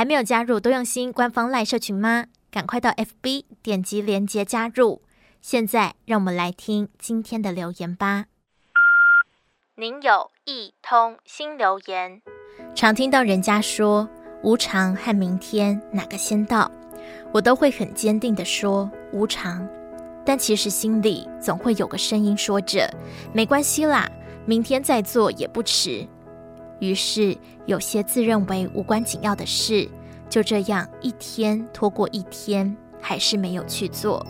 还没有加入多用心官方赖社群吗？赶快到 FB 点击链接加入。现在让我们来听今天的留言吧。您有一通新留言。常听到人家说无常和明天哪个先到，我都会很坚定地说无常。但其实心里总会有个声音说着没关系啦，明天再做也不迟。于是有些自认为无关紧要的事，就这样一天拖过一天，还是没有去做。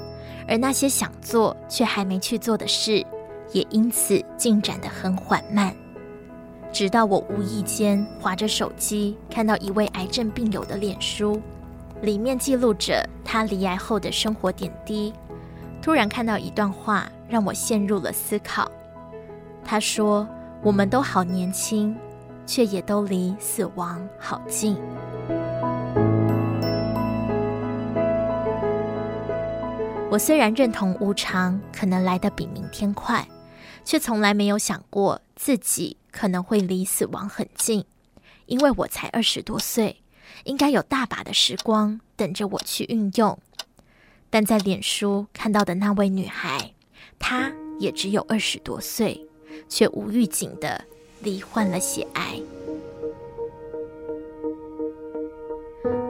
而那些想做却还没去做的事，也因此进展得很缓慢。直到我无意间划着手机，看到一位癌症病友的脸书，里面记录着他离癌后的生活点滴。突然看到一段话，让我陷入了思考。他说：“我们都好年轻，却也都离死亡好近。”我虽然认同无常可能来得比明天快，却从来没有想过自己可能会离死亡很近。因为我才二十多岁，应该有大把的时光等着我去运用。但在脸书看到的那位女孩，她也只有二十多岁，却无预警地罹患了血癌。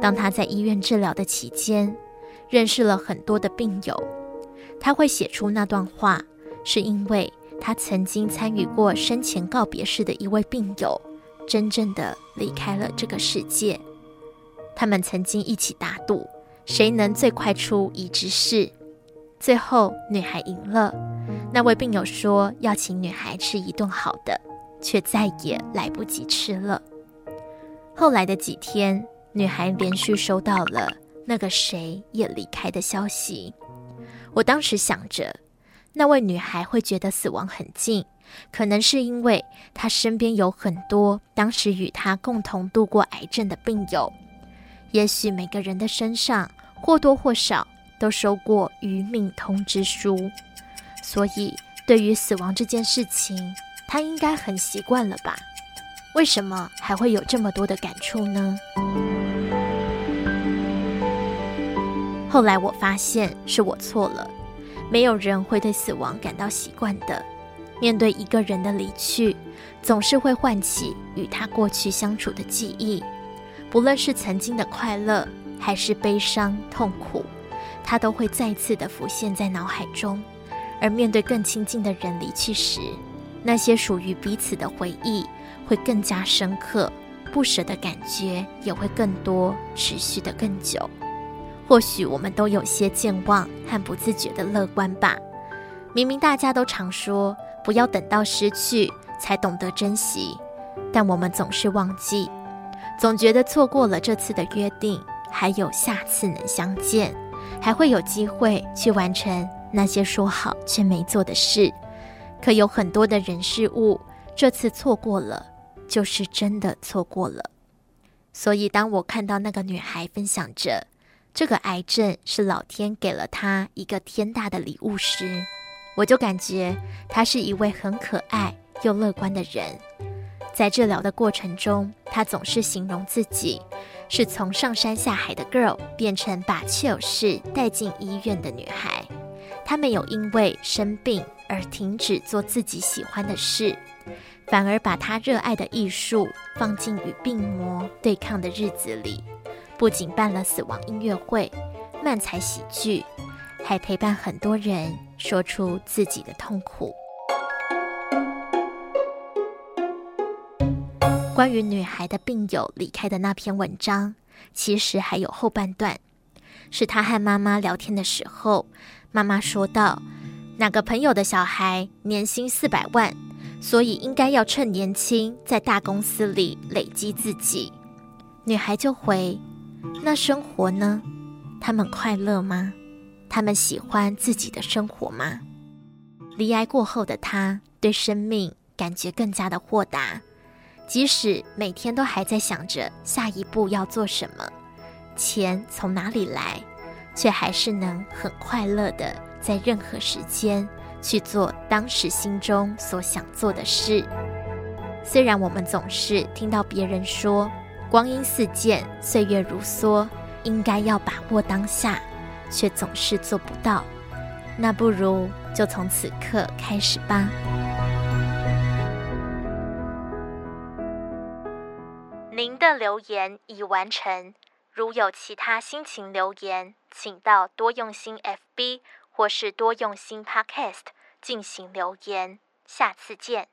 当她在医院治疗的期间，认识了很多的病友，他会写出那段话，是因为他曾经参与过生前告别式的一位病友，真正的离开了这个世界。他们曾经一起打赌，谁能最快出移植室。最后女孩赢了，那位病友说要请女孩吃一顿好的，却再也来不及吃了。后来的几天，女孩连续收到了。那个谁也离开的消息，我当时想着，那位女孩会觉得死亡很近，可能是因为她身边有很多当时与她共同度过癌症的病友，也许每个人的身上或多或少都收过余命通知书，所以对于死亡这件事情，他应该很习惯了吧？为什么还会有这么多的感触呢？后来我发现是我错了，没有人会对死亡感到习惯的。面对一个人的离去，总是会唤起与他过去相处的记忆，不论是曾经的快乐还是悲伤痛苦，他都会再次的浮现在脑海中。而面对更亲近的人离去时，那些属于彼此的回忆会更加深刻，不舍的感觉也会更多，持续的更久。或许我们都有些健忘和不自觉的乐观吧。明明大家都常说不要等到失去才懂得珍惜，但我们总是忘记，总觉得错过了这次的约定，还有下次能相见，还会有机会去完成那些说好却没做的事。可有很多的人事物，这次错过了，就是真的错过了。所以当我看到那个女孩分享着，这个癌症是老天给了她一个天大的礼物时，我就感觉她是一位很可爱又乐观的人。在治疗的过程中，她总是形容自己是从上山下海的 girl 变成把确有事带进医院的女孩。她没有因为生病而停止做自己喜欢的事，反而把他热爱的艺术放进与病魔对抗的日子里。不仅办了死亡音乐会、漫才喜剧，还陪伴很多人说出自己的痛苦。关于女孩的病友离开的那篇文章，其实还有后半段，是她和妈妈聊天的时候，妈妈说道：“哪个朋友的小孩年薪四百万，所以应该要趁年轻在大公司里累积自己。”女孩就回。那生活呢？他们快乐吗？他们喜欢自己的生活吗？离癌过后的他，对生命感觉更加的豁达，即使每天都还在想着下一步要做什么，钱从哪里来，却还是能很快乐的在任何时间去做当时心中所想做的事。虽然我们总是听到别人说，光阴似箭，岁月如梭，应该要把握当下，却总是做不到。那不如就从此刻开始吧。您的留言已完成，如有其他心情留言，请到多用心 FB 或是多用心 Podcast 进行留言。下次见。